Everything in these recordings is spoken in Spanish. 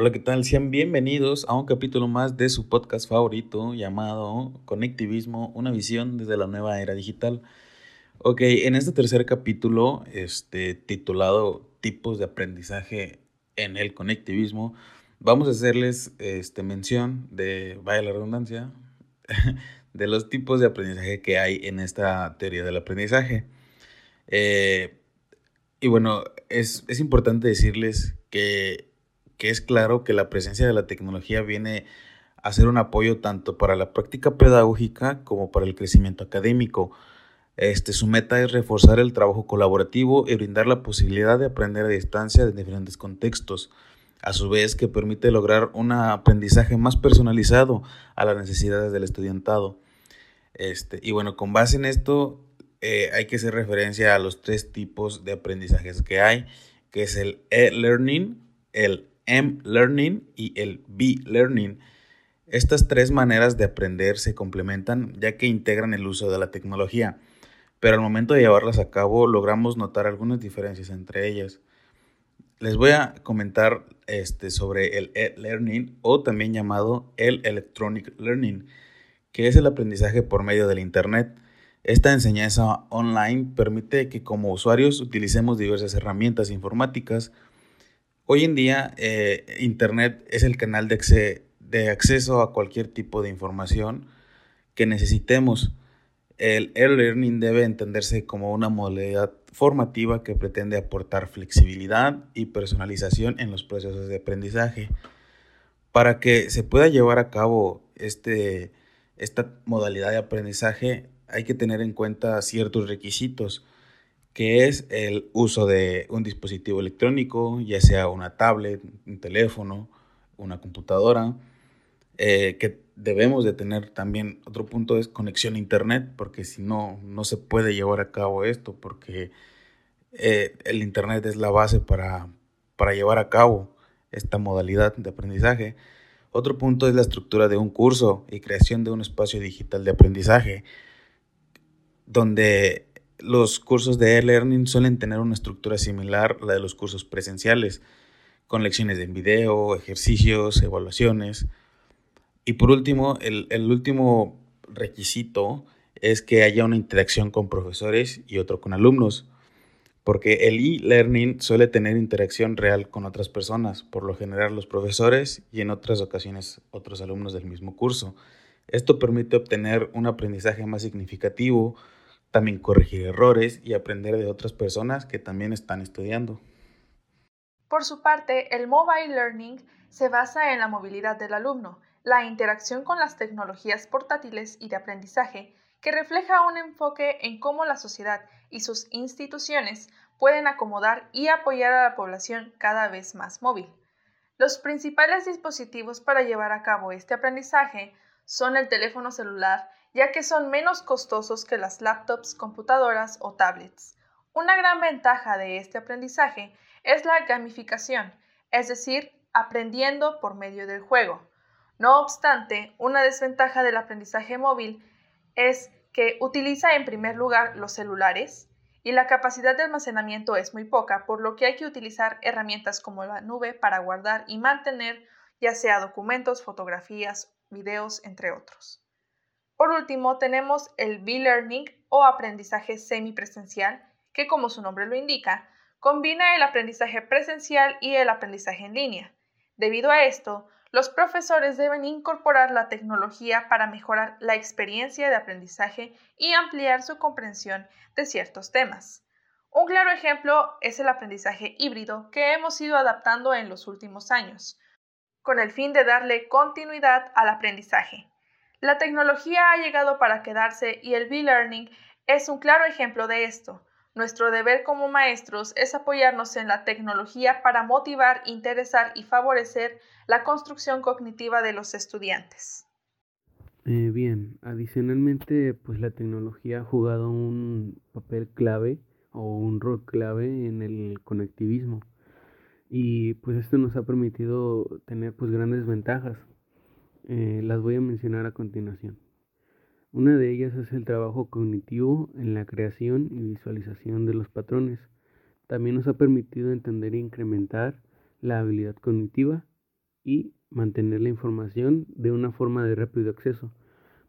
Hola, ¿qué tal? Sean bienvenidos a un capítulo más de su podcast favorito llamado Conectivismo, una visión desde la nueva era digital. Ok, en este tercer capítulo, este, titulado Tipos de aprendizaje en el conectivismo, vamos a hacerles este, mención de, vaya la redundancia, de los tipos de aprendizaje que hay en esta teoría del aprendizaje. Eh, y bueno, es, es importante decirles que que es claro que la presencia de la tecnología viene a ser un apoyo tanto para la práctica pedagógica como para el crecimiento académico. Este, su meta es reforzar el trabajo colaborativo y brindar la posibilidad de aprender a distancia en diferentes contextos, a su vez que permite lograr un aprendizaje más personalizado a las necesidades del estudiantado. Este, y bueno, con base en esto eh, hay que hacer referencia a los tres tipos de aprendizajes que hay, que es el e-learning, el M-Learning y el B-Learning. Estas tres maneras de aprender se complementan ya que integran el uso de la tecnología, pero al momento de llevarlas a cabo logramos notar algunas diferencias entre ellas. Les voy a comentar este, sobre el e-learning o también llamado el electronic learning, que es el aprendizaje por medio del Internet. Esta enseñanza online permite que como usuarios utilicemos diversas herramientas informáticas, Hoy en día, eh, Internet es el canal de, de acceso a cualquier tipo de información que necesitemos. El e-learning debe entenderse como una modalidad formativa que pretende aportar flexibilidad y personalización en los procesos de aprendizaje. Para que se pueda llevar a cabo este, esta modalidad de aprendizaje hay que tener en cuenta ciertos requisitos que es el uso de un dispositivo electrónico, ya sea una tablet, un teléfono, una computadora, eh, que debemos de tener también, otro punto es conexión a internet, porque si no, no se puede llevar a cabo esto, porque eh, el internet es la base para, para llevar a cabo esta modalidad de aprendizaje. Otro punto es la estructura de un curso y creación de un espacio digital de aprendizaje, donde los cursos de e-learning suelen tener una estructura similar a la de los cursos presenciales, con lecciones en video, ejercicios, evaluaciones. Y por último, el, último requisito es que haya una interacción con profesores y otro con alumnos, porque el e-learning suele tener interacción real con otras personas, por lo general los profesores y en otras ocasiones otros alumnos del mismo curso. Esto permite obtener un aprendizaje más significativo, también corregir errores y aprender de otras personas que también están estudiando. Por su parte, el Mobile Learning se basa en la movilidad del alumno, la interacción con las tecnologías portátiles y de aprendizaje, que refleja un enfoque en cómo la sociedad y sus instituciones pueden acomodar y apoyar a la población cada vez más móvil. Los principales dispositivos para llevar a cabo este aprendizaje son el teléfono celular ya que son menos costosos que las laptops, computadoras o tablets. Una gran ventaja de este aprendizaje es la gamificación, es decir, aprendiendo por medio del juego. No obstante, una desventaja del aprendizaje móvil es que utiliza en primer lugar los celulares y la capacidad de almacenamiento es muy poca, por lo que hay que utilizar herramientas como la nube para guardar y mantener ya sea documentos, fotografías, videos, entre otros. Por último, tenemos el B-Learning o aprendizaje semipresencial, que como su nombre lo indica, combina el aprendizaje presencial y el aprendizaje en línea. Debido a esto, los profesores deben incorporar la tecnología para mejorar la experiencia de aprendizaje y ampliar su comprensión de ciertos temas. Un claro ejemplo es el aprendizaje híbrido que hemos ido adaptando en los últimos años, con el fin de darle continuidad al aprendizaje. La tecnología ha llegado para quedarse y el B-Learning es un claro ejemplo de esto. Nuestro deber como maestros es apoyarnos en la tecnología para motivar, interesar y favorecer la construcción cognitiva de los estudiantes. Eh, bien, adicionalmente, pues la tecnología ha jugado un papel clave o un rol clave en el conectivismo y pues esto nos ha permitido tener pues grandes ventajas eh, las voy a mencionar a continuación. Una de ellas es el trabajo cognitivo en la creación y visualización de los patrones. También nos ha permitido entender e incrementar la habilidad cognitiva y mantener la información de una forma de rápido acceso,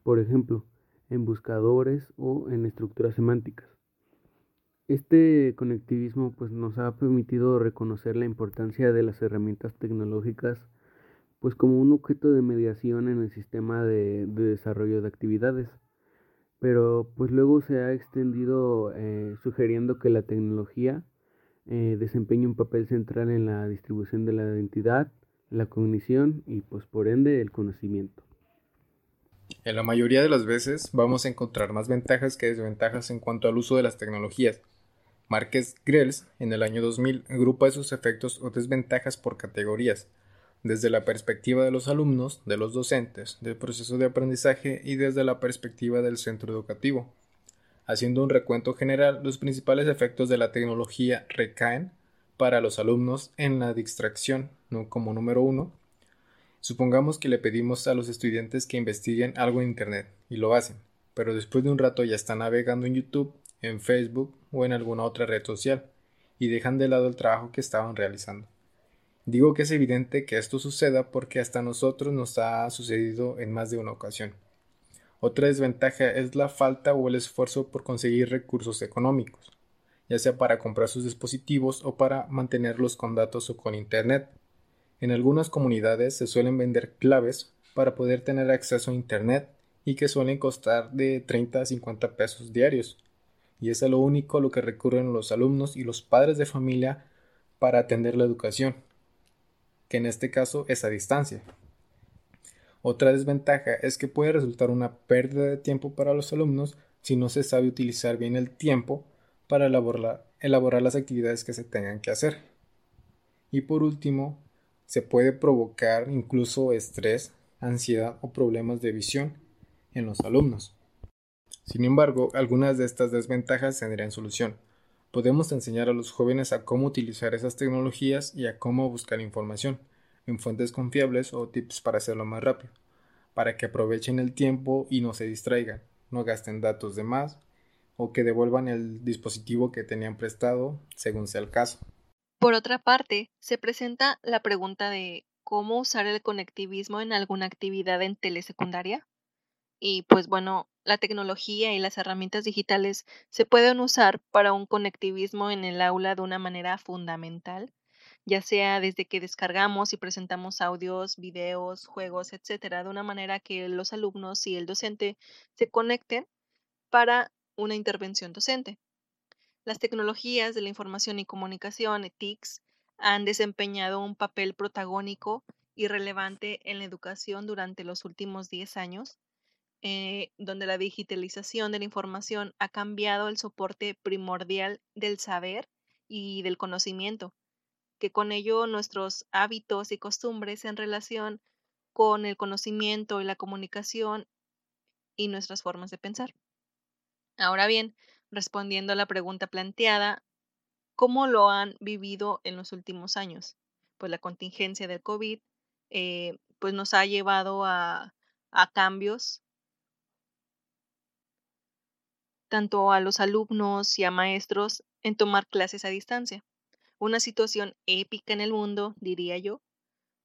por ejemplo, en buscadores o en estructuras semánticas. Este conectivismo pues, nos ha permitido reconocer la importancia de las herramientas tecnológicas pues, como un objeto de mediación en el sistema de, desarrollo de actividades. Pero pues luego se ha extendido eh, sugiriendo que la tecnología eh, desempeña un papel central en la distribución de la identidad, la cognición y pues por ende el conocimiento. En la mayoría de las veces vamos a encontrar más ventajas que desventajas en cuanto al uso de las tecnologías. Marquez Grels, en el año 2000, agrupa esos efectos o desventajas por categorías, desde la perspectiva de los alumnos, de los docentes, del proceso de aprendizaje y desde la perspectiva del centro educativo. Haciendo un recuento general, los principales efectos de la tecnología recaen para los alumnos en la distracción, como número uno. Supongamos que le pedimos a los estudiantes que investiguen algo en Internet, y lo hacen, pero después de un rato ya están navegando en YouTube, en Facebook o en alguna otra red social, y dejan de lado el trabajo que estaban realizando. Digo que es evidente que esto suceda porque hasta nosotros nos ha sucedido en más de una ocasión. Otra desventaja es la falta o el esfuerzo por conseguir recursos económicos, ya sea para comprar sus dispositivos o para mantenerlos con datos o con Internet. En algunas comunidades se suelen vender claves para poder tener acceso a Internet y que suelen costar de 30 a 50 pesos diarios. Y es a lo único a lo que recurren los alumnos y los padres de familia para atender la educación, que en este caso es a distancia. Otra desventaja es que puede resultar una pérdida de tiempo para los alumnos si no se sabe utilizar bien el tiempo para elaborar, las actividades que se tengan que hacer. Y por último, se puede provocar incluso estrés, ansiedad o problemas de visión en los alumnos. Sin embargo, algunas de estas desventajas tendrían solución. Podemos enseñar a los jóvenes a cómo utilizar esas tecnologías y a cómo buscar información en fuentes confiables o tips para hacerlo más rápido, para que aprovechen el tiempo y no se distraigan, no gasten datos de más o que devuelvan el dispositivo que tenían prestado según sea el caso. Por otra parte, se presenta la pregunta de cómo usar el conectivismo en alguna actividad en telesecundaria. Y pues bueno, la tecnología y las herramientas digitales se pueden usar para un conectivismo en el aula de una manera fundamental ya sea desde que descargamos y presentamos audios, videos, juegos, etcétera, de una manera que los alumnos y el docente se conecten para una intervención docente. Las tecnologías de la información y comunicación, TICs, han desempeñado un papel protagónico y relevante en la educación durante los últimos 10 años, eh, donde la digitalización de la información ha cambiado el soporte primordial del saber y del conocimiento, que con ello nuestros hábitos y costumbres en relación con el conocimiento y la comunicación y nuestras formas de pensar. Ahora bien, respondiendo a la pregunta planteada, ¿cómo lo han vivido en los últimos años? Pues la contingencia del COVID eh, pues nos ha llevado a, a cambios tanto a los alumnos y a maestros en tomar clases a distancia una situación épica en el mundo, diría yo,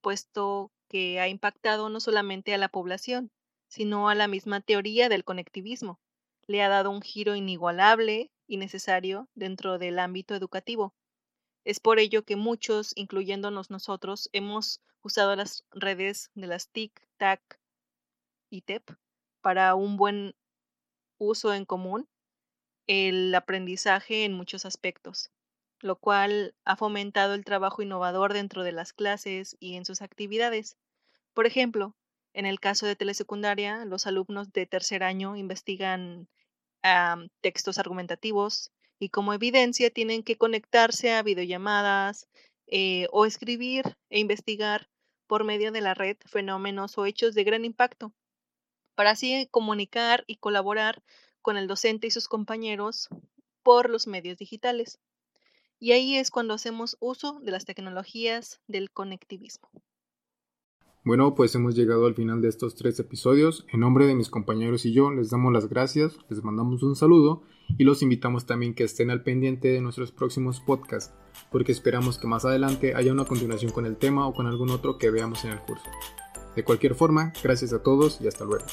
puesto que ha impactado no solamente a la población, sino a la misma teoría del conectivismo. Le ha dado un giro inigualable y necesario dentro del ámbito educativo. Es por ello que muchos, incluyéndonos nosotros, hemos usado las redes de las TIC, TAC y TEP para un buen uso en común, el aprendizaje en muchos aspectos lo cual ha fomentado el trabajo innovador dentro de las clases y en sus actividades. Por ejemplo, en el caso de telesecundaria, los alumnos de tercer año investigan textos argumentativos y como evidencia tienen que conectarse a videollamadas eh, o escribir e investigar por medio de la red fenómenos o hechos de gran impacto, para así comunicar y colaborar con el docente y sus compañeros por los medios digitales. Y ahí es cuando hacemos uso de las tecnologías del conectivismo. Bueno, pues hemos llegado al final de estos tres episodios. En nombre de mis compañeros y yo les damos las gracias, les mandamos un saludo y los invitamos también que estén al pendiente de nuestros próximos podcasts, porque esperamos que más adelante haya una continuación con el tema o con algún otro que veamos en el curso. De cualquier forma, gracias a todos y hasta luego.